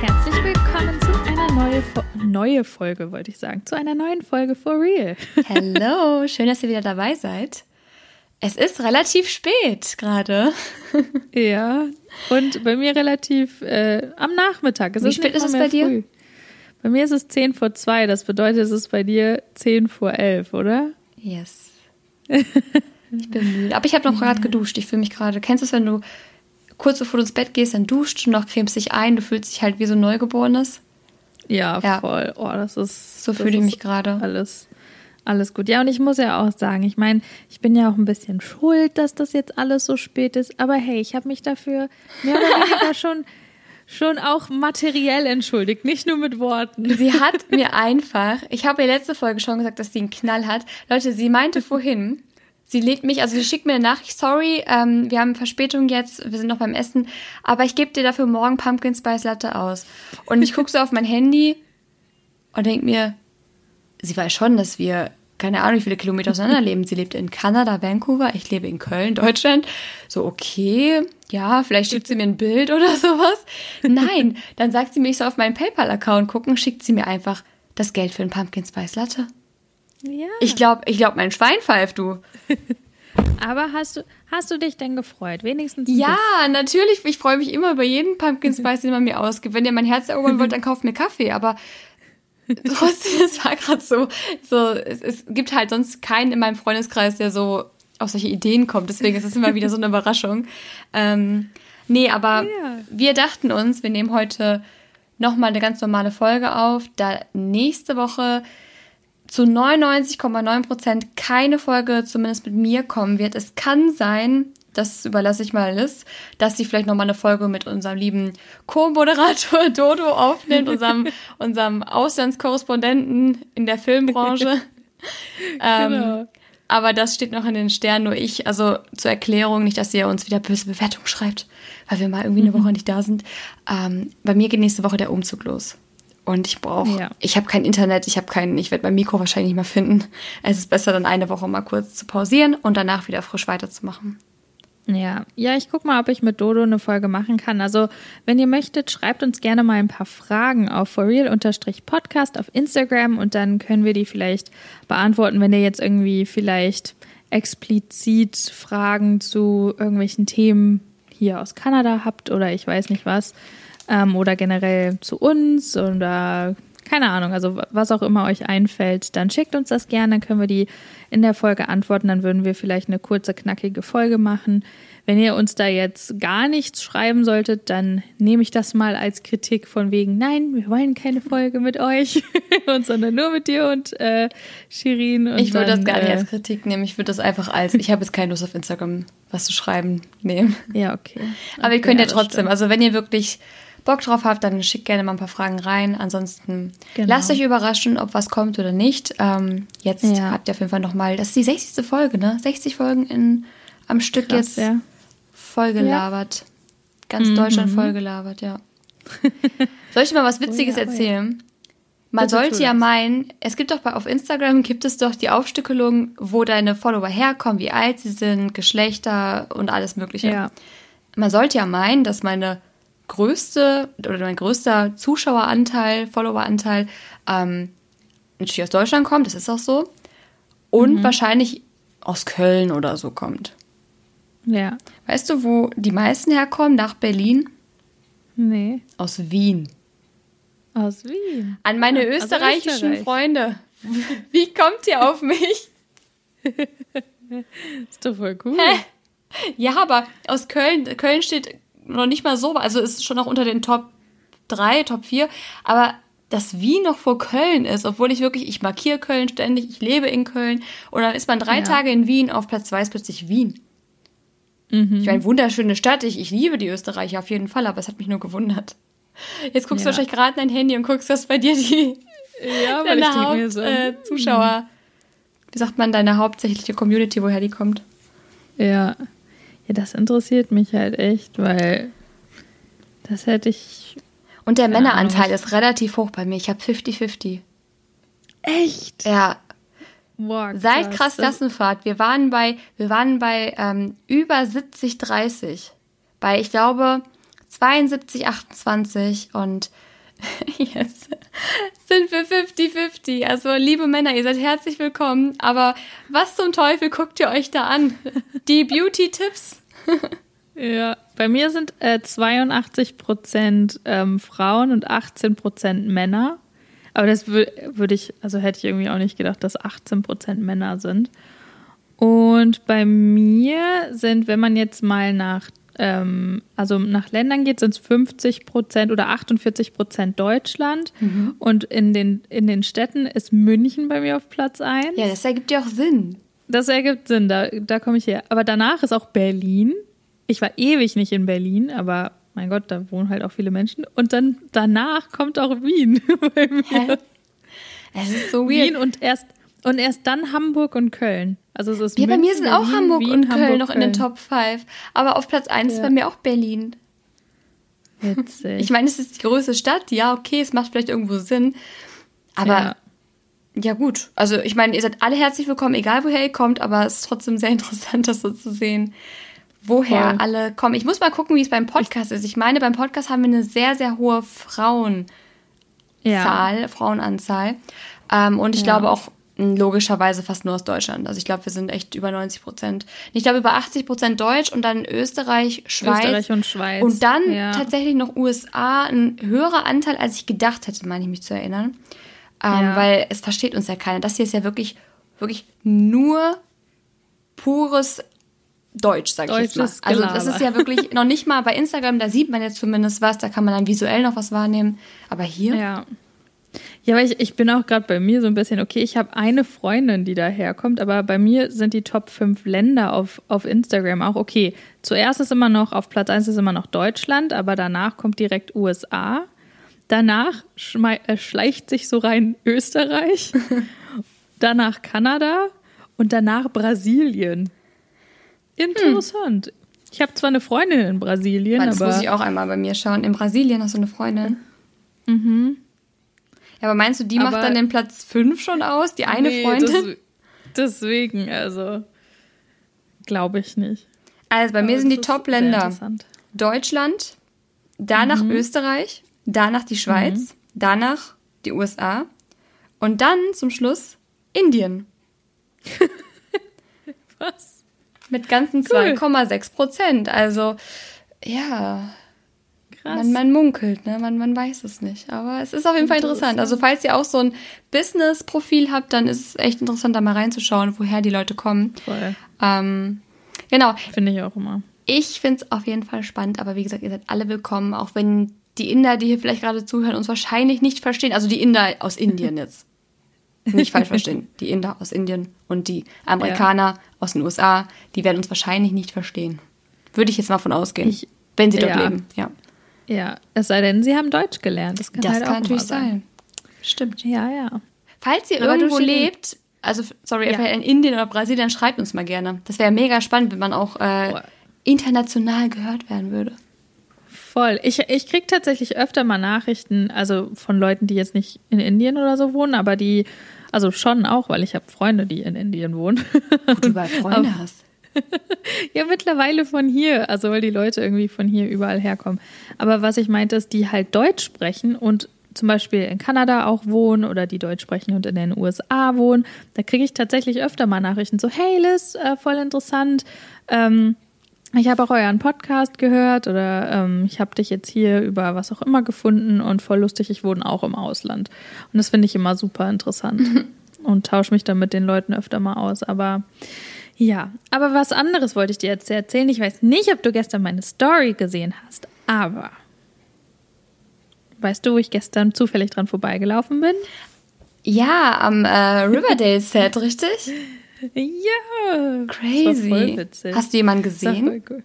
Herzlich willkommen zu einer neue, Fo neue Folge, wollte ich sagen, zu einer neuen Folge For Real. Hallo, schön, dass ihr wieder dabei seid. Es ist relativ spät gerade. ja, und bei mir relativ äh, am Nachmittag. Es Wie spät ist es bei dir? Früh. Bei mir ist es 10 vor 2, das bedeutet, es ist bei dir 10 vor 11, oder? Yes. Ich bin müde. Aber ich habe noch gerade geduscht. Ich fühle mich gerade. Kennst du es, wenn du kurz bevor du ins Bett gehst, dann duscht und noch cremst dich ein, du fühlst dich halt wie so ein Neugeborenes? Ja, ja. voll. Oh, das ist. So fühle ich mich gerade. Alles. Alles gut. Ja, und ich muss ja auch sagen, ich meine, ich bin ja auch ein bisschen schuld, dass das jetzt alles so spät ist. Aber hey, ich habe mich dafür mehr oder weniger schon schon auch materiell entschuldigt, nicht nur mit Worten. Sie hat mir einfach, ich habe ihr letzte Folge schon gesagt, dass sie einen Knall hat. Leute, sie meinte vorhin, sie lädt mich, also sie schickt mir eine Nachricht, sorry, ähm, wir haben Verspätung jetzt, wir sind noch beim Essen, aber ich gebe dir dafür morgen Pumpkin Spice Latte aus. Und ich gucke so auf mein Handy und denke mir, sie weiß schon, dass wir keine Ahnung, wie viele Kilometer auseinander leben. Sie lebt in Kanada, Vancouver, ich lebe in Köln, Deutschland. So, okay, ja, vielleicht schickt sie mir ein Bild oder sowas. Nein, dann sagt sie mir, ich soll auf meinen PayPal-Account gucken, schickt sie mir einfach das Geld für einen Pumpkin Spice Latte. Ja. Ich glaube, ich glaube, mein Schwein pfeift, du. Aber hast du, hast du dich denn gefreut? Wenigstens. Ja, bisschen. natürlich. Ich freue mich immer über jeden Pumpkin Spice, den man mir ausgibt. Wenn ihr mein Herz erobern wollt, dann kauft mir Kaffee. Aber trotzdem, es war gerade so, so es, es, gibt halt sonst keinen in meinem Freundeskreis, der so auf solche Ideen kommt. Deswegen ist es immer wieder so eine Überraschung. Ähm, nee, aber ja. wir dachten uns, wir nehmen heute nochmal eine ganz normale Folge auf, da nächste Woche zu 99,9 Prozent keine Folge zumindest mit mir kommen wird. Es kann sein, das überlasse ich mal Liz, dass sie vielleicht nochmal eine Folge mit unserem lieben Co-Moderator Dodo aufnimmt, unserem, unserem Auslandskorrespondenten in der Filmbranche. ähm, genau. Aber das steht noch in den Sternen, nur ich. Also zur Erklärung, nicht, dass ihr uns wieder böse Bewertungen schreibt, weil wir mal irgendwie eine mhm. Woche nicht da sind. Ähm, bei mir geht nächste Woche der Umzug los. Und ich brauche, ja. ich habe kein Internet, ich habe keinen, ich werde mein Mikro wahrscheinlich nicht mehr finden. Es ist besser, dann eine Woche mal kurz zu pausieren und danach wieder frisch weiterzumachen. Ja, ja, ich guck mal, ob ich mit Dodo eine Folge machen kann. Also, wenn ihr möchtet, schreibt uns gerne mal ein paar Fragen auf forreal-podcast auf Instagram und dann können wir die vielleicht beantworten, wenn ihr jetzt irgendwie vielleicht explizit Fragen zu irgendwelchen Themen hier aus Kanada habt oder ich weiß nicht was. Ähm, oder generell zu uns oder keine Ahnung, also was auch immer euch einfällt, dann schickt uns das gerne, dann können wir die in der Folge antworten, dann würden wir vielleicht eine kurze, knackige Folge machen. Wenn ihr uns da jetzt gar nichts schreiben solltet, dann nehme ich das mal als Kritik von wegen, nein, wir wollen keine Folge mit euch, und, sondern nur mit dir und äh, Shirin. Und ich würde das gar nicht äh, als Kritik nehmen, ich würde das einfach als, ich habe jetzt keine Lust auf Instagram was zu schreiben nehmen. Ja, okay. Aber okay, ihr könnt ja, ja trotzdem, also wenn ihr wirklich Bock drauf habt, dann schickt gerne mal ein paar Fragen rein. Ansonsten genau. lasst euch überraschen, ob was kommt oder nicht. Ähm, jetzt ja. habt ihr auf jeden Fall nochmal, das ist die 60. Folge, ne? 60 Folgen in, am Stück Krass, jetzt ja. vollgelabert. Ja. Ganz mhm. Deutschland vollgelabert, ja. Soll ich mal was Witziges oh, erzählen? Man Bitte sollte ja meinen, es gibt doch bei, auf Instagram gibt es doch die Aufstückelung, wo deine Follower herkommen, wie alt sie sind, Geschlechter und alles Mögliche. Ja. Man sollte ja meinen, dass meine größte oder mein größter Zuschaueranteil, Followeranteil ähm, natürlich aus Deutschland kommt, das ist auch so. Und mhm. wahrscheinlich aus Köln oder so kommt. Ja. Weißt du, wo die meisten herkommen? Nach Berlin? Nee. Aus Wien. Aus Wien. An meine ja, österreichischen Österreich. Freunde. Wie kommt ihr auf mich? ist doch voll cool. Hä? Ja, aber aus Köln, Köln steht noch nicht mal so, also ist schon noch unter den Top 3, Top 4, aber dass Wien noch vor Köln ist, obwohl ich wirklich, ich markiere Köln ständig, ich lebe in Köln und dann ist man drei ja. Tage in Wien, auf Platz 2 ist plötzlich Wien. Mhm. Ich meine, wunderschöne Stadt, ich, ich liebe die Österreicher auf jeden Fall, aber es hat mich nur gewundert. Jetzt guckst ja. du wahrscheinlich gerade dein Handy und guckst, was bei dir die ja, deine Haupt, so. äh, Zuschauer, wie sagt man, deine hauptsächliche Community, woher die kommt. Ja. Ja, das interessiert mich halt echt, weil das hätte ich. Und der Männeranteil ist relativ hoch bei mir. Ich habe 50-50. Echt? Ja. Seit krass. krass Klassenfahrt. Wir waren bei, wir waren bei ähm, über 70, 30. Bei, ich glaube, 72, 28 und jetzt sind wir 50-50. Also, liebe Männer, ihr seid herzlich willkommen. Aber was zum Teufel guckt ihr euch da an? Die Beauty-Tipps? Ja, bei mir sind äh, 82 Prozent ähm, Frauen und 18 Prozent Männer. Aber das würde würd ich, also hätte ich irgendwie auch nicht gedacht, dass 18 Prozent Männer sind. Und bei mir sind, wenn man jetzt mal nach, ähm, also nach Ländern geht, sind es 50 Prozent oder 48 Prozent Deutschland. Und in den, in den Städten ist München bei mir auf Platz 1. Ja, das ergibt ja auch Sinn. Das ergibt Sinn, da, da komme ich her. Aber danach ist auch Berlin. Ich war ewig nicht in Berlin, aber mein Gott, da wohnen halt auch viele Menschen. Und dann danach kommt auch Wien bei mir. Hä? Es ist so weird. Wien und erst, und erst dann Hamburg und Köln. Also es ist Ja, bei mir sind auch Berlin, Hamburg Wien, und Köln Hamburg, noch in den. Top 5. Aber auf Platz 1 ist Ja. bei mir auch Berlin. Witzig. Ich meine, es ist die größte Stadt. Ja, okay, es macht vielleicht irgendwo Sinn. Aber Ja. Ja, gut. Also ich meine, ihr seid alle herzlich willkommen, egal woher ihr kommt. Aber es ist trotzdem sehr interessant, das so zu sehen, woher Voll. alle kommen. Ich muss mal gucken, wie es beim Podcast ist. Ich meine, beim Podcast haben wir eine sehr, sehr hohe Frauenzahl, ja. Frauenanzahl. Ähm, und ich Ja. glaube auch mh, logischerweise fast nur aus Deutschland. Also ich glaube, wir sind echt über 90 Prozent. Ich glaube über 80 Prozent Deutsch und dann Österreich, Schweiz. Österreich und Schweiz. Und dann ja. tatsächlich noch USA, ein höherer Anteil, als ich gedacht hätte, meine ich mich zu erinnern. Ähm, Ja. Weil es versteht uns ja keiner. Das hier ist ja wirklich, wirklich nur pures Deutsch, sag ich jetzt mal. Deutsches Also das ist ja wirklich noch nicht mal bei Instagram, da sieht man jetzt zumindest was, da kann man dann visuell noch was wahrnehmen. Aber hier, Ja. Ja, aber ich, ich bin auch gerade bei mir so ein bisschen, okay, ich habe eine Freundin, die daherkommt, aber bei mir sind die Top 5 Länder auf, auf Instagram auch okay. Zuerst ist immer noch, auf Platz 1 ist immer noch Deutschland, aber danach kommt direkt USA. Danach äh, schleicht sich so rein Österreich, danach Kanada und danach Brasilien. Interessant. Ich habe zwar eine Freundin in Brasilien, das aber muss ich auch einmal bei mir schauen. In Brasilien hast du eine Freundin. Mhm. Ja, aber meinst du, die macht Aber- dann den Platz 5 schon aus, die eine Nee, Freundin? des- deswegen, also glaube ich nicht. Also bei mir Aber sind die das Top-Länder. Deutschland, danach Mhm. Österreich, danach die Schweiz, danach die USA und dann zum Schluss Indien Was? mit ganzen 2,6 Prozent. Also ja, Krass. man, man munkelt, ne? man, man weiß es nicht. Aber es ist auf jeden Fall interessant. Also falls ihr auch so ein Business-Profil habt, dann ist es echt interessant, da mal reinzuschauen, woher die Leute kommen. Voll. Ähm, genau, Finde ich auch immer. Ich finde es auf jeden Fall spannend, aber wie gesagt, ihr seid alle willkommen, auch wenn die Inder, die hier vielleicht gerade zuhören, uns wahrscheinlich nicht verstehen. Also die Inder aus Indien jetzt. Nicht falsch verstehen. Die Inder aus Indien und die Amerikaner aus den USA, die werden uns wahrscheinlich nicht verstehen. Würde ich jetzt mal von ausgehen. Ich- wenn sie dort ja. leben. Ja. Ja, es sei denn, sie haben Deutsch gelernt. Das kann, Das halt kann auch natürlich immer sein. Stimmt. Ja, ja. Falls ihr Aber irgendwo lebt, also sorry, Ja. in Indien oder Brasilien, schreibt uns mal gerne. Das wäre mega spannend, wenn man auch äh, Boah. international gehört werden würde. Voll. Ich, ich kriege tatsächlich öfter mal Nachrichten, also von Leuten, die jetzt nicht in Indien oder so wohnen, aber die, also schon auch, weil ich habe Freunde, die in Indien wohnen. Wo du überall Freunde hast. Ja, mittlerweile von hier, also weil die Leute irgendwie von hier überall herkommen. Aber was ich meinte, ist, die halt Deutsch sprechen und zum Beispiel in Kanada auch wohnen oder die Deutsch sprechen und in den USA wohnen, da kriege ich tatsächlich öfter mal Nachrichten so, hey Liz, äh, voll interessant. Ähm, ich habe auch euren Podcast gehört oder ähm, ich habe dich jetzt hier über was auch immer gefunden und voll lustig, ich wohne auch im Ausland. Und das finde ich immer super interessant und tausche mich dann mit den Leuten öfter mal aus. Aber ja, aber was anderes wollte ich dir jetzt erzählen. Ich weiß nicht, ob du gestern meine Story gesehen hast, aber weißt du, wo ich gestern zufällig dran vorbeigelaufen bin? Ja, am äh, Riverdale-Set, richtig? Ja, Crazy. Das war voll witzig. Hast du jemanden Das war gesehen? voll cool.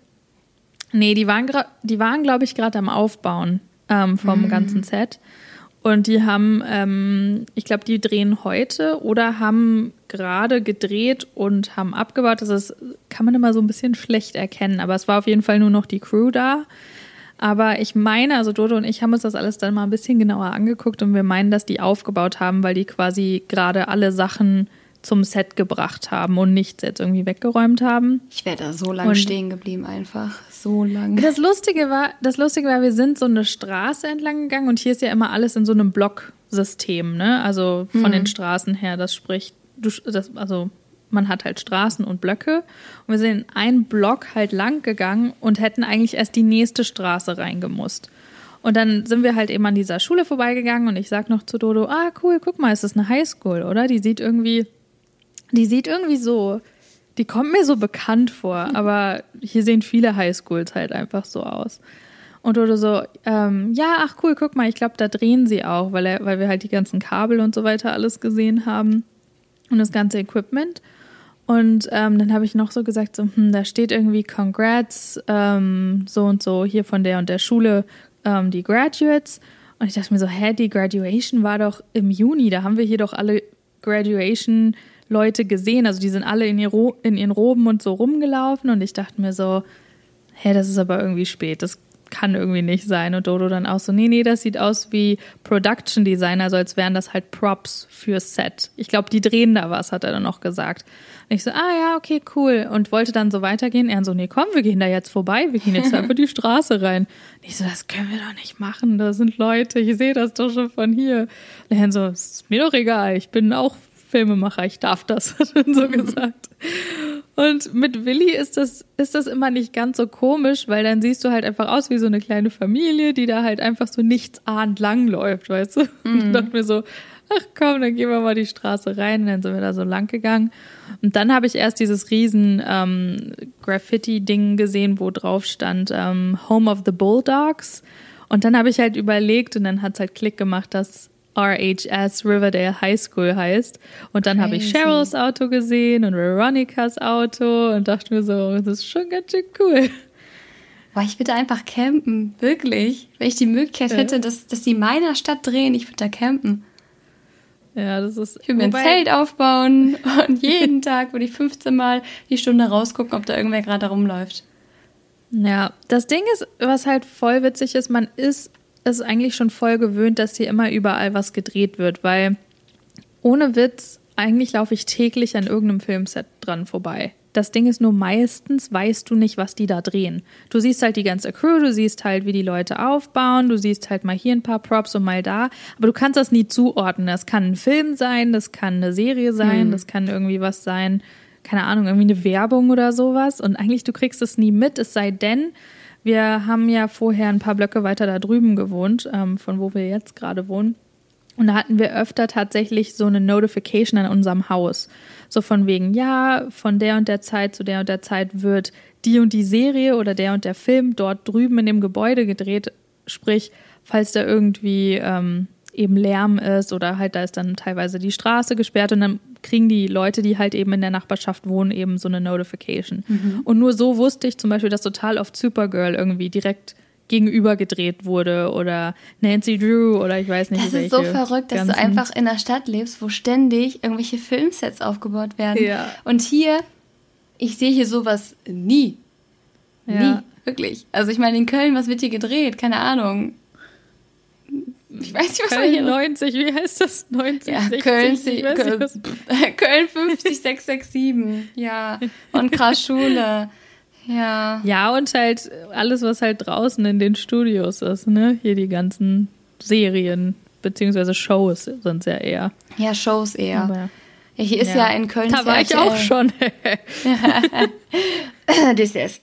Nee, die waren, die waren glaube ich, gerade am Aufbauen ähm, vom Mhm. ganzen Set. Und die haben, ähm, ich glaube, die drehen heute oder haben gerade gedreht und haben abgebaut. Das ist, kann man immer so ein bisschen schlecht erkennen. Aber es war auf jeden Fall nur noch die Crew da. Aber ich meine, also Dodo und ich haben uns das alles dann mal ein bisschen genauer angeguckt und wir meinen, dass die aufgebaut haben, weil die quasi gerade alle Sachen zum Set gebracht haben und nichts jetzt irgendwie weggeräumt haben. Ich wäre da so lange stehen geblieben, einfach. So lange. Das Lustige war, das Lustige war, wir sind so eine Straße entlang gegangen und hier ist ja immer alles in so einem Blocksystem, ne? Also von hm. den Straßen her, das spricht, du, das, also man hat halt Straßen und Blöcke. Und wir sind in einen Block halt lang gegangen und hätten eigentlich erst die nächste Straße reingemusst. Und dann sind wir halt eben an dieser Schule vorbeigegangen und ich sag noch zu Dodo, ah cool, guck mal, ist das eine Highschool, oder? Die sieht irgendwie, die sieht irgendwie so, die kommt mir so bekannt vor, aber hier sehen viele Highschools halt einfach so aus. Und Dodo so, ähm, ja, ach cool, guck mal, ich glaube, da drehen sie auch, weil, er, weil wir halt die ganzen Kabel und so weiter alles gesehen haben und das ganze Equipment. Und ähm, dann habe ich noch so gesagt, so, hm, da steht irgendwie Congrats, ähm, so und so, hier von der und der Schule ähm, die Graduates. Und ich dachte mir so, hä, die Graduation war doch im Juni, da haben wir hier doch alle Graduation-Leute gesehen. Also die sind alle in, in ihren Roben und so rumgelaufen. Und ich dachte mir so, hä, das ist aber irgendwie spät. Das kann irgendwie nicht sein. Und Dodo dann auch so, nee, nee, das sieht aus wie Production Design, also als wären das halt Props fürs Set. Ich glaube, die drehen da was, hat er dann noch gesagt. Und ich so, ah ja, okay, cool. Und wollte dann so weitergehen. Er so, nee, komm, wir gehen da jetzt vorbei, wir gehen jetzt einfach die Straße rein. Und ich so, das können wir doch nicht machen, da sind Leute, ich sehe das doch schon von hier. Und er so, ist mir doch egal, ich bin auch Filmemacher, ich darf das, hat er so gesagt. Und mit Willi ist das, ist das immer nicht ganz so komisch, weil dann siehst du halt einfach aus wie so eine kleine Familie, die da halt einfach so nichtsahnd langläuft, weißt du? Mhm. Und dachte mir so, ach komm, dann gehen wir mal die Straße rein. Und dann sind wir da so lang gegangen. Und dann habe ich erst dieses riesen ähm, Graffiti-Ding gesehen, wo drauf stand ähm, Home of the Bulldogs. Und dann habe ich halt überlegt und dann hat es halt Klick gemacht, dass RHS Riverdale High School heißt. Und dann habe ich Cheryls Auto gesehen und Veronikas Auto und dachte mir so, das ist schon ganz schön cool. Boah, ich würde einfach campen, wirklich. Wenn ich die Möglichkeit ja. hätte, dass, dass die in meiner Stadt drehen, ich würde da campen. Ja, das ist. Ich würde mir ein Zelt aufbauen und jeden Tag würde ich 15 Mal die Stunde rausgucken, ob da irgendwer gerade rumläuft. Ja, das Ding ist, was halt voll witzig ist, man ist ist eigentlich schon voll gewöhnt, dass hier immer überall was gedreht wird, weil ohne Witz, eigentlich laufe ich täglich an irgendeinem Filmset dran vorbei. Das Ding ist nur meistens weißt du nicht, was die da drehen. Du siehst halt die ganze Crew, du siehst halt, wie die Leute aufbauen, du siehst halt mal hier ein paar Props und mal da, aber du kannst das nie zuordnen. Das kann ein Film sein, das kann eine Serie sein, mhm. das kann irgendwie was sein, keine Ahnung, irgendwie eine Werbung oder sowas. Und eigentlich du kriegst es nie mit, es sei denn, wir haben ja vorher ein paar Blöcke weiter da drüben gewohnt, ähm, von wo wir jetzt gerade wohnen. Und da hatten wir öfter tatsächlich so eine Notification an unserem Haus. So von wegen, ja, von der und der Zeit zu der und der Zeit wird die und die Serie oder der und der Film dort drüben in dem Gebäude gedreht. Sprich, falls da irgendwie ähm, eben Lärm ist oder halt da ist dann teilweise die Straße gesperrt und dann kriegen die Leute, die halt eben in der Nachbarschaft wohnen, eben so eine Notification. Mhm. Und nur so wusste ich zum Beispiel, dass total oft Supergirl irgendwie direkt gegenüber gedreht wurde oder Nancy Drew oder ich weiß nicht Das ist so verrückt, dass du einfach in einer Stadt lebst, wo ständig irgendwelche Filmsets aufgebaut werden. Ja. Und hier, ich sehe hier sowas nie. Ja. Nie, wirklich. Also ich meine, in Köln, was wird hier gedreht? Keine Ahnung. Ich weiß nicht, was Köln hier 90, wie heißt das? 90, ja, 60, Köln, Köln, nicht, Köln 50, 667. Ja. Und krass Schule. Ja. Ja, und halt alles, was halt draußen in den Studios ist, ne? Hier die ganzen Serien, beziehungsweise Shows sind es ja eher. Ja, Shows eher. Aber, ja, hier ist ja, ja in Köln. Da war ich auch schon. das ist.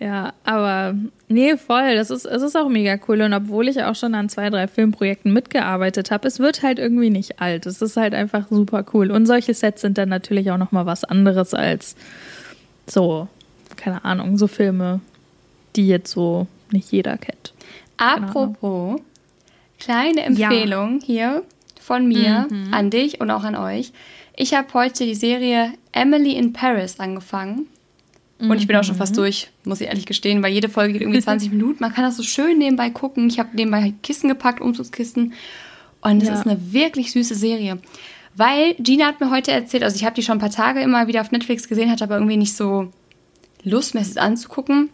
Ja, aber nee, voll. Das ist, es ist auch mega cool. Und obwohl ich auch schon an zwei, drei Filmprojekten mitgearbeitet habe, es wird halt irgendwie nicht alt. Es ist halt einfach super cool. Und solche Sets sind dann natürlich auch nochmal was anderes als so, keine Ahnung, so Filme, die jetzt so nicht jeder kennt. Apropos, kleine Empfehlung ja. hier von mir mhm. an dich und auch an euch. Ich habe heute die Serie Emily in Paris angefangen. Und ich bin auch schon fast mhm. durch, muss ich ehrlich gestehen, weil jede Folge geht irgendwie 20 Minuten. Man kann das so schön nebenbei gucken. Ich habe nebenbei Kissen gepackt, Umzugskissen. Und es ja. ist eine wirklich süße Serie. Weil Gina hat mir heute erzählt, also ich habe die schon ein paar Tage immer wieder auf Netflix gesehen, hatte aber irgendwie nicht so Lust, mir es anzugucken.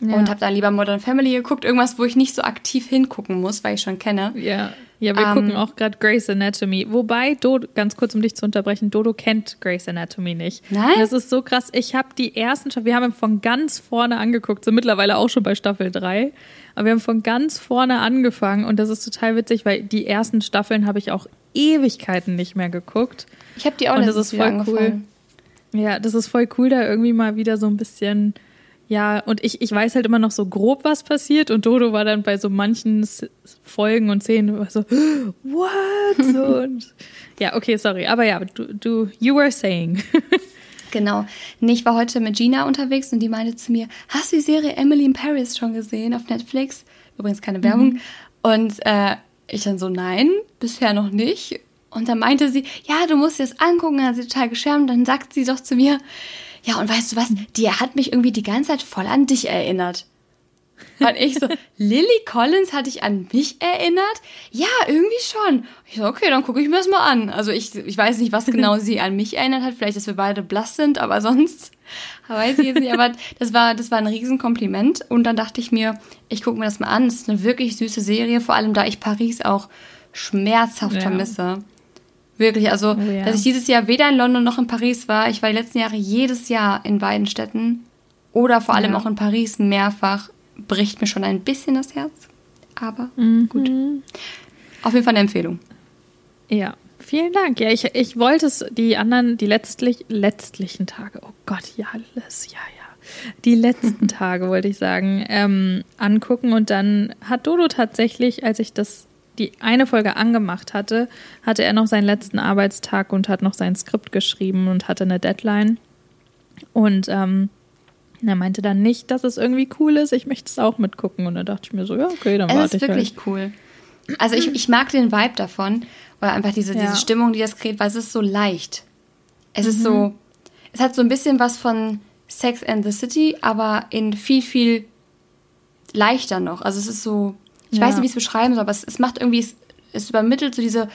Ja. Und habe da lieber Modern Family geguckt. Irgendwas, wo ich nicht so aktiv hingucken muss, weil ich schon kenne. Ja. Ja, wir um, gucken auch gerade Grey's Anatomy. Wobei, Dodo, ganz kurz, um dich zu unterbrechen, Dodo kennt Grey's Anatomy nicht. Nein? Das ist so krass. Ich habe die ersten, wir haben von ganz vorne angeguckt, sind mittlerweile auch schon bei Staffel 3. Aber wir haben von ganz vorne angefangen und das ist total witzig, weil die ersten Staffeln habe ich auch Ewigkeiten nicht mehr geguckt. Ich habe die auch und das ist voll cool. Ja, das ist voll cool, da irgendwie mal wieder so ein bisschen ja, und ich, ich weiß halt immer noch so grob, was passiert. Und Dodo war dann bei so manchen Folgen und Szenen so, what? und, ja, okay, sorry. Aber ja, du, du you were saying. Genau. Ich war heute mit Gina unterwegs und die meinte zu mir, hast du die Serie Emily in Paris schon gesehen auf Netflix? Übrigens keine Werbung. Mhm. Und äh, ich dann so, nein, bisher noch nicht. Und dann meinte sie, ja, du musst dir das angucken. Dann hat sie total geschärmt. Dann sagt sie doch zu mir, ja, und weißt du was, die hat mich irgendwie die ganze Zeit voll an dich erinnert. Und ich so, Lily Collins hat dich an mich erinnert? Ja, irgendwie schon. Ich so, okay, dann gucke ich mir das mal an. Also ich, ich weiß nicht, was genau sie an mich erinnert hat. Vielleicht, dass wir beide blass sind, aber sonst weiß ich jetzt nicht. Aber das war, das war ein Riesenkompliment. Und dann dachte ich mir, ich gucke mir das mal an. Es ist eine wirklich süße Serie, vor allem da ich Paris auch schmerzhaft ja. vermisse. Wirklich, also, oh, ja. dass ich dieses Jahr weder in London noch in Paris war. Ich war die letzten Jahre jedes Jahr in beiden Städten oder vor allem ja. auch in Paris mehrfach. Bricht mir schon ein bisschen das Herz. Aber mhm. gut. Auf jeden Fall eine Empfehlung. Ja, vielen Dank. Ja, ich, ich wollte es die anderen, die letztlich, letztlichen Tage, oh Gott, ja, alles, ja, ja. Die letzten Tage, wollte ich sagen, ähm, angucken. Und dann hat Dodo tatsächlich, als ich das die eine Folge angemacht hatte, hatte er noch seinen letzten Arbeitstag und hat noch sein Skript geschrieben und hatte eine Deadline. Und ähm, er meinte dann nicht, dass es irgendwie cool ist, ich möchte es auch mitgucken. Und da dachte ich mir so, ja, okay, dann warte ich. Es ist wirklich halt. cool. Also ich, ich mag den Vibe davon, oder einfach diese, ja. diese Stimmung, die das kreiert, weil es ist so leicht. Es mhm. ist so, mhm. es hat so ein bisschen was von Sex and the City, aber in viel, viel leichter noch. Also es ist so, ich ja. weiß nicht, wie ich es beschreiben soll, aber es, es macht irgendwie, es, es übermittelt so diese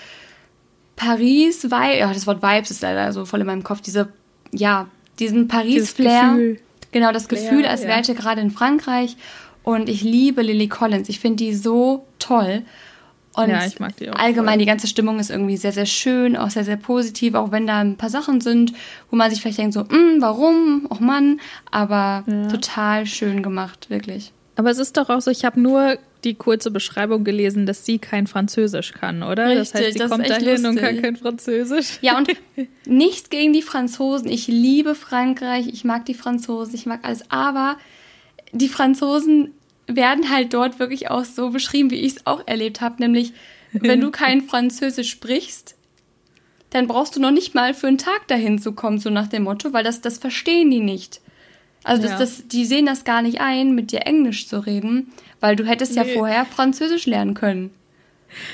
Paris-Vibe, ja, das Wort Vibes ist leider so voll in meinem Kopf, diese, ja, diesen Paris-Flair. Genau, das Gefühl, ja, als wäre ich gerade in Frankreich. Und ich liebe Lily Collins. Ich finde die so toll. Und ja, ich mag die auch allgemein, voll. die ganze Stimmung ist irgendwie sehr, sehr schön, auch sehr, sehr positiv, auch wenn da ein paar Sachen sind, wo man sich vielleicht denkt, so, mm, warum? Och Mann, aber ja. total schön gemacht, wirklich. Aber es ist doch auch so, ich habe nur die kurze Beschreibung gelesen, dass sie kein Französisch kann, oder? Richtig, das heißt, sie kommt dahin lustig. und kann kein Französisch. Ja, und nichts gegen die Franzosen. Ich liebe Frankreich, ich mag die Franzosen, ich mag alles. Aber die Franzosen werden halt dort wirklich auch so beschrieben, wie ich es auch erlebt habe. Nämlich, wenn du kein Französisch sprichst, dann brauchst du noch nicht mal für einen Tag dahin zu kommen, so nach dem Motto, weil das, das verstehen die nicht. Also das, ja. das, die sehen das gar nicht ein, mit dir Englisch zu reden, weil du hättest nee. ja vorher Französisch lernen können.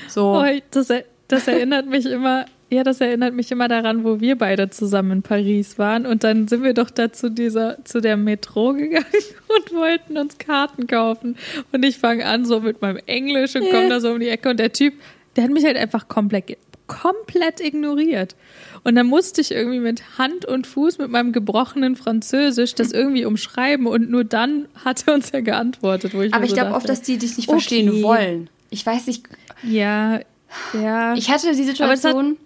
So. Oh, das, das erinnert mich immer, ja, das erinnert mich immer daran, wo wir beide zusammen in Paris waren. Und dann sind wir doch da zu dieser, zu der Metro gegangen und wollten uns Karten kaufen. Und ich fange an so mit meinem Englisch und komme da so um die Ecke und der Typ, der hat mich halt einfach komplett, komplett ignoriert. Und dann musste ich irgendwie mit Hand und Fuß mit meinem gebrochenen Französisch das irgendwie umschreiben und nur dann hat er uns ja geantwortet. Ich Aber ich so glaube oft, dass die dich nicht okay. verstehen wollen. Ich weiß nicht. Ja, ja. Ich hatte die Situation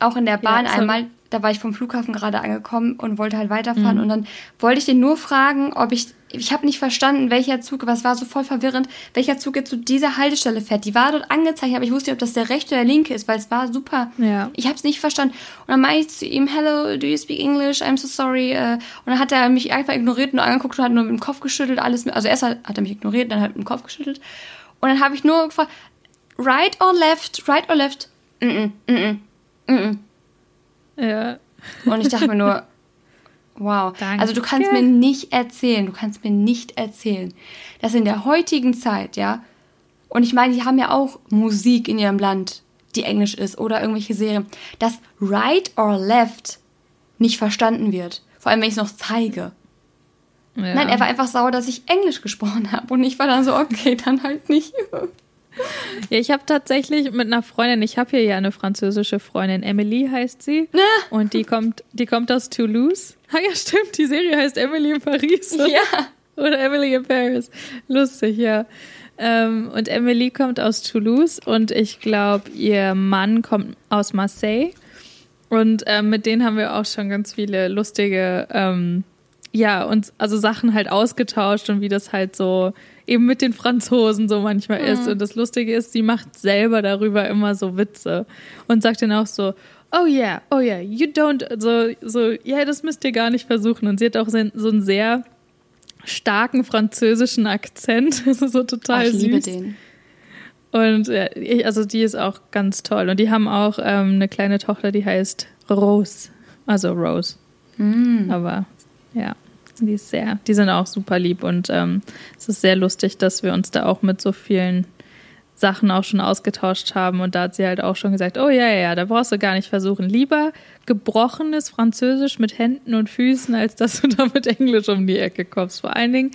auch in der Bahn ja, einmal, da war ich vom Flughafen gerade angekommen und wollte halt weiterfahren. Mhm. Und dann wollte ich den nur fragen, ob ich ich habe nicht verstanden, welcher Zug, was war so voll verwirrend, welcher Zug jetzt zu dieser Haltestelle fährt. Die war dort angezeigt, aber ich wusste nicht, ob das der rechte oder der linke ist, weil es war super. Ja. Ich habe es nicht verstanden. Und dann meinte ich zu ihm, hello, do you speak English? I'm so sorry. Äh, und dann hat er mich einfach ignoriert und angeguckt und hat nur mit dem Kopf geschüttelt, alles. Also erst hat er mich ignoriert, dann hat er mit dem Kopf geschüttelt. Und dann habe ich nur gefragt, right or left, right or left? Mm -mm, mm -mm, mm Ja. Und ich dachte mir nur, Wow. Danke. Also du kannst mir nicht erzählen, du kannst mir nicht erzählen, dass in der heutigen Zeit, ja, und ich meine, die haben ja auch Musik in ihrem Land, die Englisch ist oder irgendwelche Serien, dass right or left nicht verstanden wird. Vor allem, wenn ich es noch zeige. Ja. Nein, er war einfach sauer, dass ich Englisch gesprochen habe. Und ich war dann so, okay, dann halt nicht. Ja, ich habe tatsächlich mit einer Freundin, ich habe hier ja eine französische Freundin, Emily heißt sie. Na? Und die kommt, die kommt aus Toulouse. Ah ja, stimmt, die Serie heißt Emily in Paris. Oder? Ja. Oder Emily in Paris. Lustig, ja. Ähm, und Emily kommt aus Toulouse und ich glaube, ihr Mann kommt aus Marseille. Und ähm, mit denen haben wir auch schon ganz viele lustige, ähm, ja, und also Sachen halt ausgetauscht und wie das halt so eben mit den Franzosen so manchmal mhm. ist. Und das Lustige ist, sie macht selber darüber immer so Witze und sagt dann auch so, oh yeah, oh yeah, you don't, so, so, ja, yeah, das müsst ihr gar nicht versuchen. Und sie hat auch so, einen sehr starken französischen Akzent. Das ist so total oh, ich süß. Liebe den. Und ja, also die ist auch ganz toll. Und die haben auch ähm, eine kleine Tochter, die heißt Rose. Also Rose. Mm. Aber ja, die ist sehr, die sind auch super lieb und ähm, es ist sehr lustig, dass wir uns da auch mit so vielen Sachen auch schon ausgetauscht haben. Und da hat sie halt auch schon gesagt, oh ja, ja, ja, da brauchst du gar nicht versuchen. Lieber gebrochenes Französisch mit Händen und Füßen, als dass du da mit Englisch um die Ecke kommst. Vor allen Dingen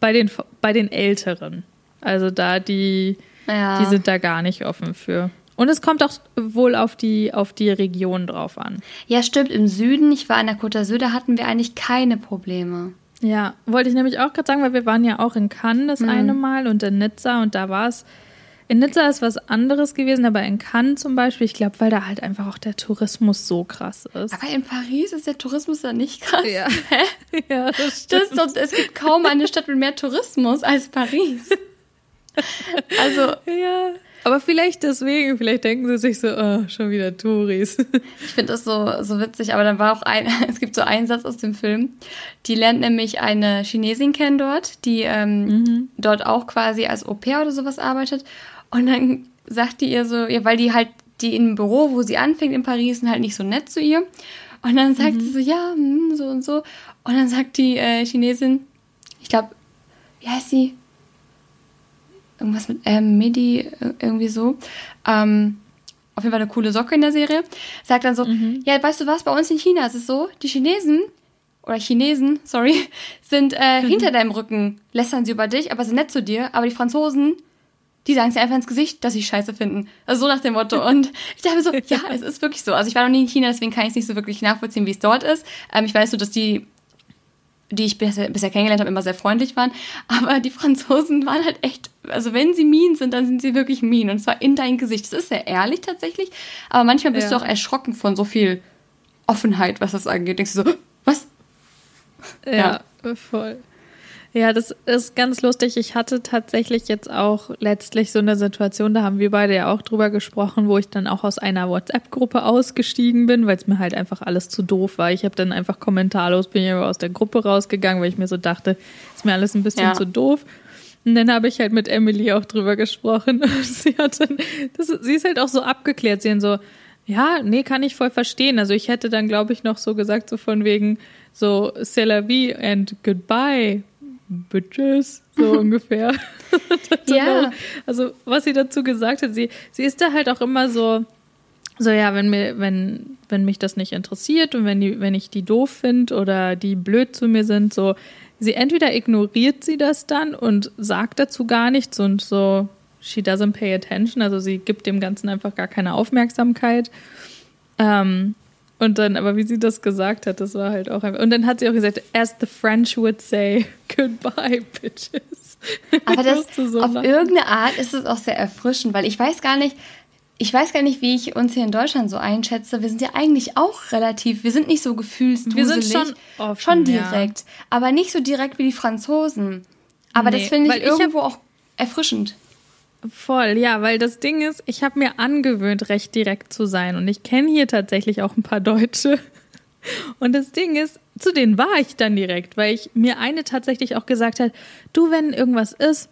bei den, bei den Älteren. Also da die ja. Die sind da gar nicht offen für. Und es kommt auch wohl auf die, auf die Region drauf an. Ja, stimmt. Im Süden, ich war in der Côte d'Azur, da hatten wir eigentlich keine Probleme. Ja, wollte ich nämlich auch gerade sagen, weil wir waren ja auch in Cannes das mhm. eine Mal und in Nizza und da war es. In Nizza ist was anderes gewesen, aber in Cannes zum Beispiel, ich glaube, weil da halt einfach auch der Tourismus so krass ist. Aber in Paris ist der Tourismus da nicht krass. Ja, Hä? ja das stimmt. Das doch, es gibt kaum eine Stadt mit mehr Tourismus als Paris. Also. Ja. Aber vielleicht deswegen, vielleicht denken sie sich so, oh, schon wieder Touris. Ich finde das so, so witzig, aber dann war auch ein, es gibt so einen Satz aus dem Film. Die lernt nämlich eine Chinesin kennen dort, die ähm, mhm. dort auch quasi als Au pair oder sowas arbeitet. Und dann sagt die ihr so, ja, weil die halt, die im Büro, wo sie anfängt in Paris, sind halt nicht so nett zu ihr. Und dann sagt mhm. sie so, ja, hm, so und so. Und dann sagt die äh, Chinesin, ich glaube, wie heißt sie? irgendwas mit ähm, Midi, äh, irgendwie so. Ähm, auf jeden Fall eine coole Socke in der Serie. Sagt dann so, mhm. ja, weißt du was, bei uns in China ist es so, die Chinesen oder Chinesen, sorry, sind äh, mhm. hinter deinem Rücken, lästern sie über dich, aber sind nett zu dir. Aber die Franzosen, die sagen es einfach ins Gesicht, dass sie scheiße finden. Also so nach dem Motto. Und ich dachte so, ja, es ist wirklich so. Also ich war noch nie in China, deswegen kann ich es nicht so wirklich nachvollziehen, wie es dort ist. Ähm, ich weiß so, dass die die ich bisher, bisher kennengelernt habe, immer sehr freundlich waren. Aber die Franzosen waren halt echt, also wenn sie mean sind, dann sind sie wirklich mean. Und zwar in dein Gesicht. Das ist sehr ehrlich tatsächlich. Aber manchmal bist ja. du auch erschrocken von so viel Offenheit, was das angeht. Denkst du so, was? Ja, ja. voll. Ja, das ist ganz lustig. Ich hatte tatsächlich jetzt auch letztlich so eine Situation, da haben wir beide ja auch drüber gesprochen, wo ich dann auch aus einer WhatsApp-Gruppe ausgestiegen bin, weil es mir halt einfach alles zu doof war. Ich habe dann einfach kommentarlos bin ich aus der Gruppe rausgegangen, weil ich mir so dachte, ist mir alles ein bisschen ja. zu doof. Und dann habe ich halt mit Emily auch drüber gesprochen. sie hat dann, das, sie ist halt auch so abgeklärt. Sie sind so, ja, nee, kann ich voll verstehen. Also ich hätte dann, glaube ich, noch so gesagt, so von wegen so, c'est la vie and goodbye. Bitches, so ungefähr. ja. Also, was sie dazu gesagt hat, sie, sie ist da halt auch immer so, so ja, wenn mir, wenn, wenn mich das nicht interessiert und wenn die, wenn ich die doof finde oder die blöd zu mir sind, so, sie entweder ignoriert sie das dann und sagt dazu gar nichts und so, she doesn't pay attention, also sie gibt dem Ganzen einfach gar keine Aufmerksamkeit. Ähm, und dann, aber wie sie das gesagt hat, das war halt auch einfach. Und dann hat sie auch gesagt, as the French would say, goodbye, bitches. Aber das, so auf irgendeine Art ist es auch sehr erfrischend, weil ich weiß gar nicht, ich weiß gar nicht, wie ich uns hier in Deutschland so einschätze. Wir sind ja eigentlich auch relativ, wir sind nicht so gefühlsduselig. Wir sind schon offen, Schon direkt. Ja. Aber nicht so direkt wie die Franzosen. Aber nee, das finde ich irgendwo auch erfrischend. Voll, ja, weil das Ding ist, ich habe mir angewöhnt, recht direkt zu sein. Und ich kenne hier tatsächlich auch ein paar Deutsche. Und das Ding ist, zu denen war ich dann direkt, weil ich mir eine tatsächlich auch gesagt hat, du, wenn irgendwas ist,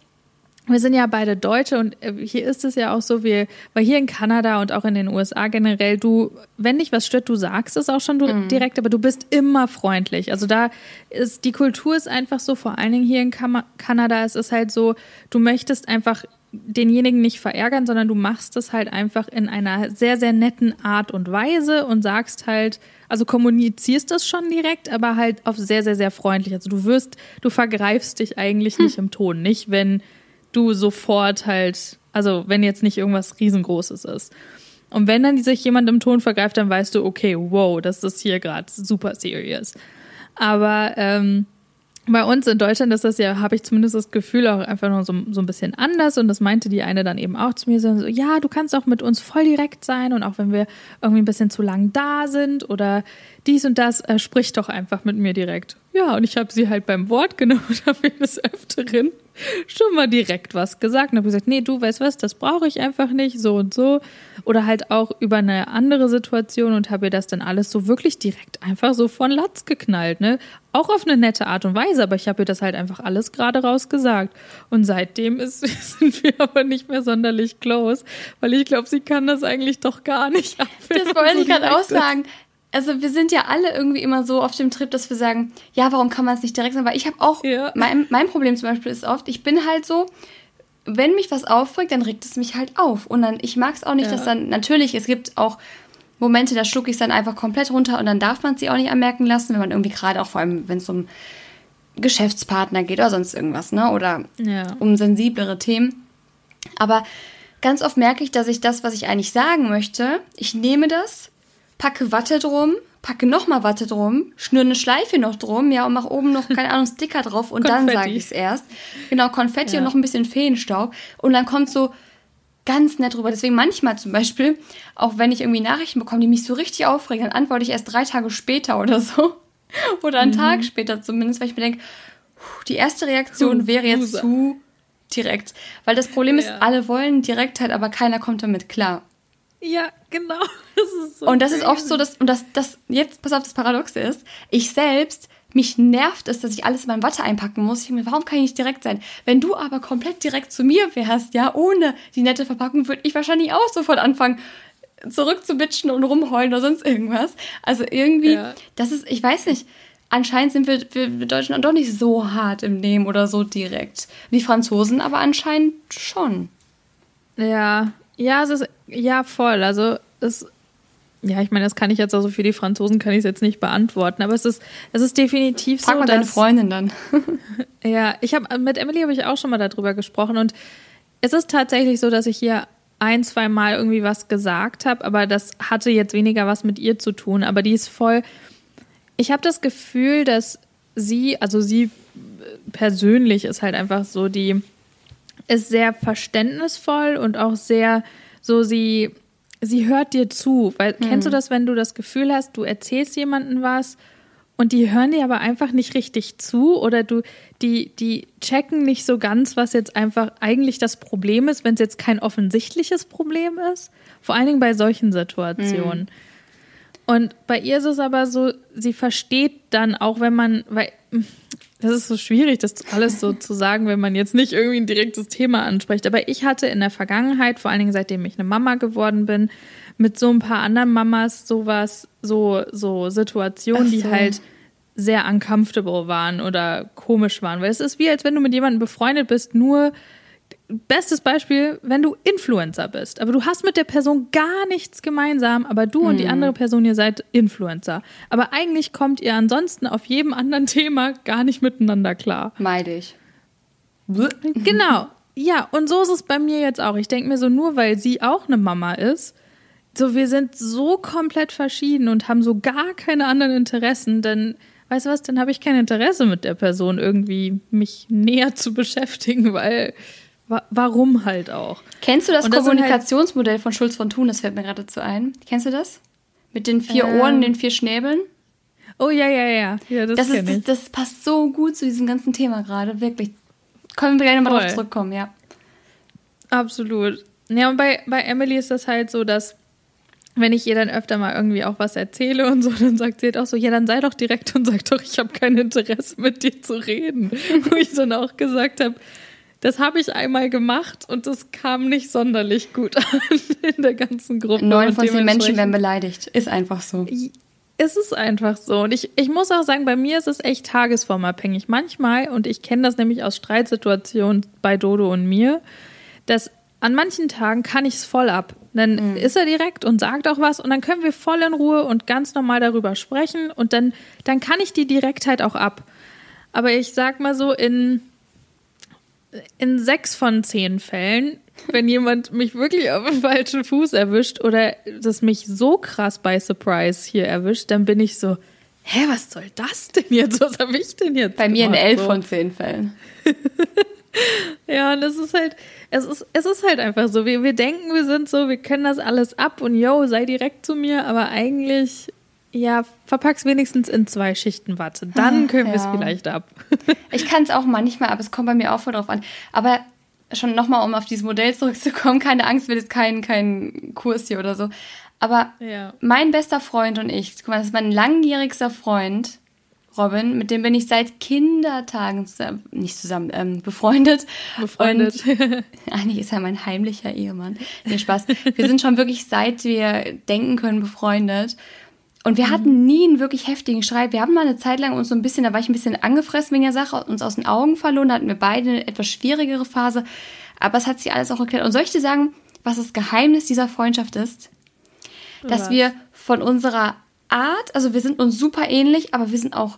wir sind ja beide Deutsche und äh, hier ist es ja auch so, wie, weil hier in Kanada und auch in den USA generell, du, wenn dich was stört, du sagst es auch schon mhm. direkt, aber du bist immer freundlich. Also da ist, die Kultur ist einfach so, vor allen Dingen hier in Kanada, es ist halt so, du möchtest einfach denjenigen nicht verärgern, sondern du machst es halt einfach in einer sehr, sehr netten Art und Weise und sagst halt, also kommunizierst das schon direkt, aber halt auf sehr, sehr, sehr freundlich. Also du wirst, du vergreifst dich eigentlich hm. nicht im Ton. Nicht, wenn du sofort halt, also wenn jetzt nicht irgendwas riesengroßes ist. Und wenn dann sich jemand im Ton vergreift, dann weißt du, okay, wow, das ist hier gerade super serious. Aber ähm, bei uns in Deutschland ist das ja, habe ich zumindest das Gefühl, auch einfach nur so, so ein bisschen anders. Und das meinte die eine dann eben auch zu mir so, ja, du kannst auch mit uns voll direkt sein und auch wenn wir irgendwie ein bisschen zu lang da sind oder dies und das, äh, sprich doch einfach mit mir direkt. Ja, und ich habe sie halt beim Wort genommen und habe ihr des Öfteren schon mal direkt was gesagt und habe gesagt, nee, du weißt was, das brauche ich einfach nicht, so und so. Oder halt auch über eine andere Situation und habe ihr das dann alles so wirklich direkt einfach so von Latz geknallt, ne? Auch auf eine nette Art und Weise, aber ich habe ihr das halt einfach alles gerade raus gesagt. Und seitdem ist, sind wir aber nicht mehr sonderlich close, weil ich glaube, sie kann das eigentlich doch gar nicht ab. Das wollte ich gerade auch sagen also wir sind ja alle irgendwie immer so auf dem Trip, dass wir sagen, ja, warum kann man es nicht direkt sagen? Weil ich habe auch, ja. mein, mein Problem zum Beispiel ist oft, ich bin halt so, wenn mich was aufregt, dann regt es mich halt auf. Und dann, ich mag es auch nicht, ja. dass dann, natürlich, es gibt auch Momente, da schlucke ich es dann einfach komplett runter und dann darf man es sich auch nicht anmerken lassen, wenn man irgendwie gerade auch vor allem, wenn es um Geschäftspartner geht oder sonst irgendwas, ne? Oder ja. um sensiblere Themen. Aber ganz oft merke ich, dass ich das, was ich eigentlich sagen möchte, ich nehme das packe Watte drum, packe nochmal Watte drum, schnür eine Schleife noch drum, ja, und mach oben noch, keine Ahnung, Sticker drauf und dann sage ich es erst. Genau, Konfetti ja. und noch ein bisschen Feenstaub. Und dann kommt so ganz nett rüber. Deswegen manchmal zum Beispiel, auch wenn ich irgendwie Nachrichten bekomme, die mich so richtig aufregen, dann antworte ich erst drei Tage später oder so. oder einen mhm. Tag später zumindest, weil ich mir denke, die erste Reaktion wäre jetzt zu direkt. Weil das Problem ist, alle wollen Direktheit, aber keiner kommt damit klar. Ja, genau. Das so und das crazy. ist oft so, dass, und das, das, jetzt, pass auf, das Paradoxe ist, ich selbst, mich nervt es, dass ich alles in mein Watte einpacken muss. Ich mir, warum kann ich nicht direkt sein? Wenn du aber komplett direkt zu mir wärst, ja, ohne die nette Verpackung, würde ich wahrscheinlich auch sofort anfangen, zurückzubitschen und rumheulen oder sonst irgendwas. Also irgendwie, ja. das ist, ich weiß nicht, anscheinend sind wir, wir, wir Deutschen doch nicht so hart im Nehmen oder so direkt. Wie Franzosen, aber anscheinend schon. Ja, ja, es ist, ja, voll. Also, es, ja, ich meine, das kann ich jetzt also für die Franzosen kann ich es jetzt nicht beantworten, aber es ist, es ist definitiv Frag so. Frag mal deine Freundin dann. ja, ich habe mit Emily habe ich auch schon mal darüber gesprochen und es ist tatsächlich so, dass ich hier ein, zwei Mal irgendwie was gesagt habe, aber das hatte jetzt weniger was mit ihr zu tun. Aber die ist voll. Ich habe das Gefühl, dass sie, also sie persönlich ist halt einfach so die ist sehr verständnisvoll und auch sehr so, sie, sie hört dir zu. Weil mhm. kennst du das, wenn du das Gefühl hast, du erzählst jemandem was und die hören dir aber einfach nicht richtig zu oder du, die, die checken nicht so ganz, was jetzt einfach eigentlich das Problem ist, wenn es jetzt kein offensichtliches Problem ist. Vor allen Dingen bei solchen Situationen. Mhm. Und bei ihr ist es aber so, sie versteht dann auch, wenn man, weil das ist so schwierig, das alles so zu sagen, wenn man jetzt nicht irgendwie ein direktes Thema anspricht. Aber ich hatte in der Vergangenheit, vor allen Dingen seitdem ich eine Mama geworden bin, mit so ein paar anderen Mamas sowas, so, so Situationen, so. die halt sehr uncomfortable waren oder komisch waren. Weil es ist wie, als wenn du mit jemandem befreundet bist, nur Bestes Beispiel, wenn du Influencer bist, aber du hast mit der Person gar nichts gemeinsam, aber du hm. und die hm. andere Person, ihr seid Influencer. Aber eigentlich kommt ihr ansonsten auf jedem anderen Thema gar nicht miteinander klar. Meide ich. Genau. Ja, und so ist es bei mir jetzt auch. Ich denke mir so, nur weil sie auch eine Mama ist, so wir sind so komplett verschieden und haben so gar keine anderen Interessen, denn weißt du was, dann habe ich kein Interesse mit der Person irgendwie mich näher zu beschäftigen, weil warum halt auch. Kennst du das, das halt Kommunikationsmodell halt von Schulz von Thun? Das fällt mir gerade zu ein. Kennst du das? Mit den vier ähm. Ohren, den vier Schnäbeln? Oh ja, ja, ja. ja das, das, ist, das, das, passt so gut zu diesem ganzen Thema gerade, wirklich. Können wir gleich nochmal drauf zurückkommen, ja. Absolut. Ja, und bei, bei Emily ist das halt so, dass wenn ich ihr dann öfter mal irgendwie auch was erzähle und so, dann sagt sie halt auch so, ja, dann sei doch direkt und sag doch, ich habe kein Interesse mit dir zu reden. Wo ich dann auch gesagt habe, das habe ich einmal gemacht und das kam nicht sonderlich gut an in der ganzen Gruppe. Neun von zehn Menschen werden beleidigt. Ist einfach so. Es ist einfach so. Und ich, ich muss auch sagen, bei mir ist es echt tagesformabhängig. Manchmal, und ich kenne das nämlich aus Streitsituationen bei Dodo und mir, dass an manchen Tagen kann ich es voll ab. Dann mhm. ist er direkt und sagt auch was und dann können wir voll in Ruhe und ganz normal darüber sprechen und dann, dann kann ich die Direktheit auch ab. Aber ich sag mal so, in in sechs von zehn Fällen, wenn jemand mich wirklich auf dem falschen Fuß erwischt oder das mich so krass bei Surprise hier erwischt, dann bin ich so, hä, was soll das denn jetzt? Was habe ich denn jetzt? Bei mir in elf von zehn Fällen. ja, und es ist halt, es ist, es ist halt einfach so. Wir, wir denken, wir sind so, wir können das alles ab und yo, sei direkt zu mir, aber eigentlich, ja, verpack's wenigstens in zwei Schichten Watte. Dann ah, können ja. wir es vielleicht ab. ich kann es auch manchmal, aber es kommt bei mir auch voll drauf an. Aber schon nochmal, um auf dieses Modell zurückzukommen, keine Angst, wird jetzt kein, kein Kurs hier oder so. Aber ja. mein bester Freund und ich, guck mal, das ist mein langjährigster Freund, Robin, mit dem bin ich seit Kindertagen zusammen, nicht zusammen, ähm, befreundet. Befreundet. Und eigentlich ist er mein heimlicher Ehemann. Nee, Spaß. Wir sind schon wirklich, seit wir denken können, befreundet. Und wir mhm. hatten nie einen wirklich heftigen Streit. Wir haben mal eine Zeit lang uns so ein bisschen, da war ich ein bisschen angefressen wegen der Sache, uns aus den Augen verloren, da hatten wir beide eine etwas schwierigere Phase. Aber es hat sich alles auch erklärt. Und soll ich dir sagen, was das Geheimnis dieser Freundschaft ist? Dass was? wir von unserer Art, also wir sind uns super ähnlich, aber wir sind auch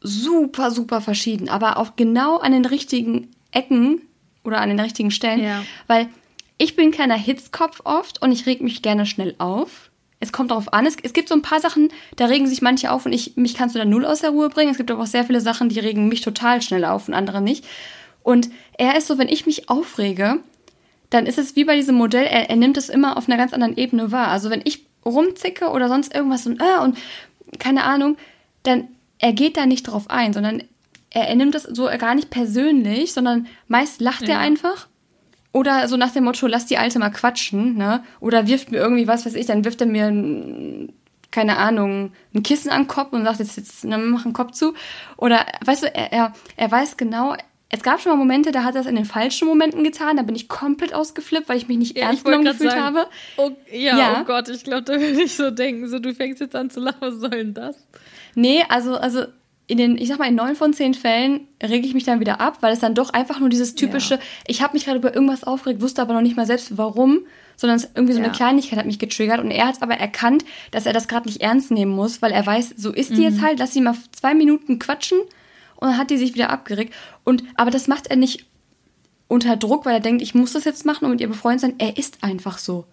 super, super verschieden, aber auch genau an den richtigen Ecken oder an den richtigen Stellen. Ja. Weil ich bin keiner Hitzkopf oft und ich reg mich gerne schnell auf. Es kommt darauf an. Es, es, gibt so ein paar Sachen, da regen sich manche auf und ich, mich kannst du da null aus der Ruhe bringen. Es gibt aber auch sehr viele Sachen, die regen mich total schnell auf und andere nicht. Und er ist so, wenn ich mich aufrege, dann ist es wie bei diesem Modell, er, er nimmt es immer auf einer ganz anderen Ebene wahr. Also wenn ich rumzicke oder sonst irgendwas und, äh, und keine Ahnung, dann er geht da nicht drauf ein, sondern er, er nimmt das so gar nicht persönlich, sondern meist lacht ja. er einfach. Oder so nach dem Motto, lass die Alte mal quatschen, ne? Oder wirft mir irgendwie, was weiß ich, dann wirft er mir, keine Ahnung, ein Kissen an den Kopf und sagt jetzt, jetzt ne, mach den Kopf zu. Oder, weißt du, er, er, er weiß genau, es gab schon mal Momente, da hat er es in den falschen Momenten getan. Da bin ich komplett ausgeflippt, weil ich mich nicht ernst genommen gefühlt sagen, habe. Oh, ja, ja, oh Gott, ich glaube, da würde ich so denken, so du fängst jetzt an zu lachen, was soll denn das? Nee, also, also in den, ich sag mal, in neun von zehn Fällen rege ich mich dann wieder ab, weil es dann doch einfach nur dieses typische, ja. ich habe mich gerade über irgendwas aufgeregt, wusste aber noch nicht mal selbst warum, sondern es irgendwie so ja. eine Kleinigkeit hat mich getriggert und er hat aber erkannt, dass er das gerade nicht ernst nehmen muss, weil er weiß, so ist die mhm. jetzt halt, lass sie mal zwei Minuten quatschen und dann hat die sich wieder abgeregt. Und, aber das macht er nicht unter Druck, weil er denkt, ich muss das jetzt machen und mit ihr befreundet sein. Er ist einfach so.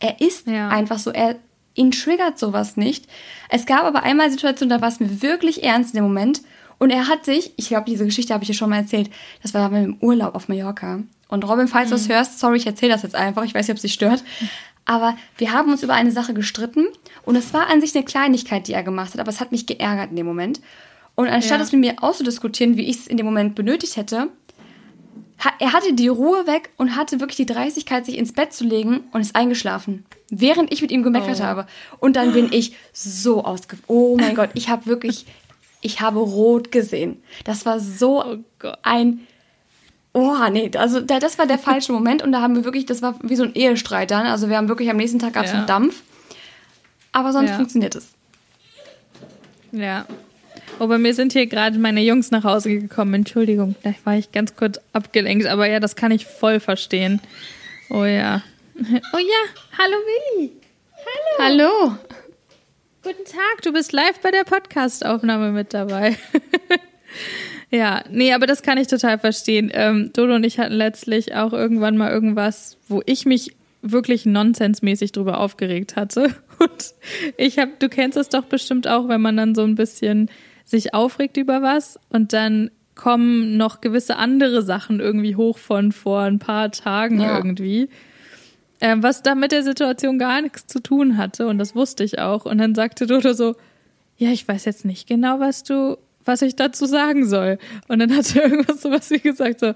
Er ist ja. einfach so. Er ihn triggert sowas nicht. Es gab aber einmal Situationen, da war es mir wirklich ernst in dem Moment. Und er hat sich, ich glaube, diese Geschichte habe ich dir schon mal erzählt, das war beim Urlaub auf Mallorca. Und Robin, falls mhm. du es hörst, sorry, ich erzähle das jetzt einfach, ich weiß nicht, ob es dich stört. Aber wir haben uns über eine Sache gestritten und es war an sich eine Kleinigkeit, die er gemacht hat, aber es hat mich geärgert in dem Moment. Und anstatt ja. es mit mir auszudiskutieren, wie ich es in dem Moment benötigt hätte, er hatte die Ruhe weg und hatte wirklich die Dreistigkeit, sich ins Bett zu legen und ist eingeschlafen, während ich mit ihm gemeckert oh. habe. Und dann bin ich so ausge... Oh mein Gott, ich habe wirklich... Ich habe rot gesehen. Das war so oh ein... Oh, nee, also das war der falsche Moment und da haben wir wirklich, das war wie so ein Ehestreit dann. Also wir haben wirklich am nächsten Tag gab es ja. einen Dampf. Aber sonst ja. funktioniert es. Ja, Oh, bei mir sind hier gerade meine Jungs nach Hause gekommen. Entschuldigung, da war ich ganz kurz abgelenkt. Aber ja, das kann ich voll verstehen. Oh ja. Oh ja, hallo Willi. Hallo. Hallo. Guten Tag, du bist live bei der Podcast-Aufnahme mit dabei. ja, nee, aber das kann ich total verstehen. Ähm, Dodo und ich hatten letztlich auch irgendwann mal irgendwas, wo ich mich wirklich nonsensmäßig drüber aufgeregt hatte. Und ich habe, du kennst es doch bestimmt auch, wenn man dann so ein bisschen sich aufregt über was und dann kommen noch gewisse andere Sachen irgendwie hoch von vor ein paar Tagen ja. irgendwie. Äh, was da mit der Situation gar nichts zu tun hatte und das wusste ich auch. Und dann sagte Dodo so, ja, ich weiß jetzt nicht genau, was du, was ich dazu sagen soll. Und dann hat er irgendwas so was wie gesagt, so,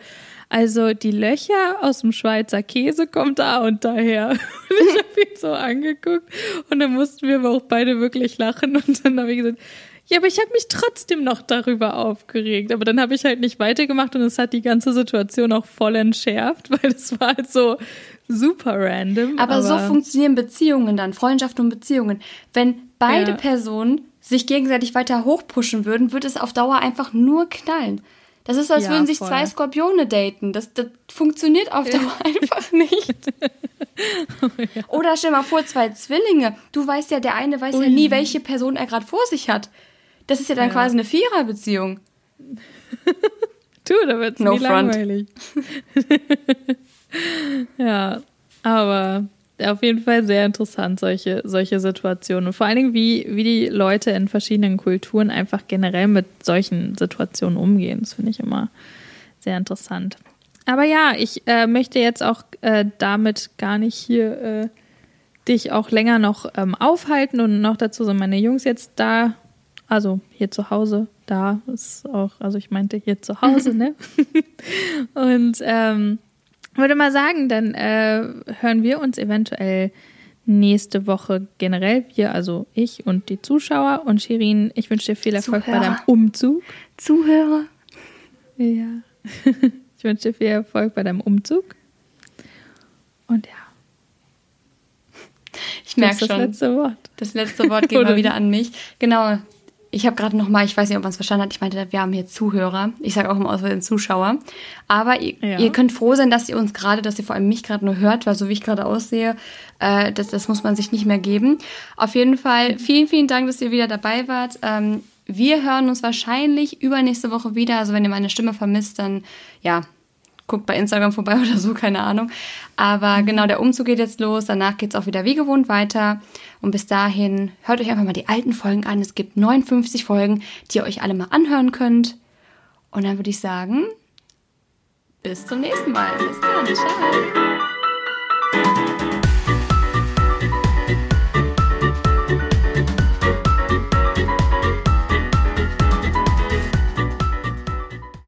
also die Löcher aus dem Schweizer Käse kommt da und daher. Und ich habe ihn so angeguckt und dann mussten wir aber auch beide wirklich lachen und dann habe ich gesagt, ja, aber ich habe mich trotzdem noch darüber aufgeregt. Aber dann habe ich halt nicht weitergemacht und es hat die ganze Situation auch voll entschärft, weil es war halt so super random. Aber, aber, so funktionieren Beziehungen dann, Freundschaften und Beziehungen. Wenn beide ja. Personen sich gegenseitig weiter hochpushen würden, würde es auf Dauer einfach nur knallen. Das ist, als ja, würden sich voll. zwei Skorpione daten. Das, das funktioniert auf Dauer einfach nicht. oh, ja. Oder stell mal vor, zwei Zwillinge. Du weißt ja, der eine weiß Ui. ja nie, welche Person er gerade vor sich hat. Das ist ja dann ja. quasi eine Viererbeziehung. du, da wird es no nie front. langweilig. ja, aber auf jeden Fall sehr interessant, solche, solche Situationen. Und vor allen Dingen, wie, wie die Leute in verschiedenen Kulturen einfach generell mit solchen Situationen umgehen. Das finde ich immer sehr interessant. Aber ja, ich äh, möchte jetzt auch äh, damit gar nicht hier äh, dich auch länger noch ähm, aufhalten und noch dazu sind meine Jungs jetzt da, also hier zu Hause, da ist auch, also ich meinte hier zu Hause, ne? und ähm, würde mal sagen, dann äh, hören wir uns eventuell nächste Woche generell, wir, also ich und die Zuschauer und Shirin, ich wünsche dir viel Erfolg Zuhörer. bei deinem Umzug. Zuhörer. Ja. Ich wünsche dir viel Erfolg bei deinem Umzug. Und ja. Ich merke schon. Das letzte Wort. Das letzte Wort geht mal wieder an mich. Genau. Ich habe gerade noch mal, ich weiß nicht, ob man es verstanden hat, ich meinte, wir haben hier Zuhörer. Ich sage auch immer aus den Zuschauer. Aber ihr, ja. ihr, könnt froh sein, dass ihr uns gerade, dass ihr vor allem mich gerade nur hört, weil so wie ich gerade aussehe, äh, das, das muss man sich nicht mehr geben. Auf jeden Fall vielen, vielen Dank, dass ihr wieder dabei wart. Ähm, wir hören uns wahrscheinlich übernächste Woche wieder. Also wenn ihr meine Stimme vermisst, dann ja, guckt bei Instagram vorbei oder so, keine Ahnung. Aber mhm. genau, der Umzug geht jetzt los. Danach geht es auch wieder wie gewohnt weiter. Und bis dahin hört euch einfach mal die alten Folgen an. Es gibt 59 Folgen, die ihr euch alle mal anhören könnt. Und dann würde ich sagen, bis zum nächsten Mal. Bis dann. Ciao.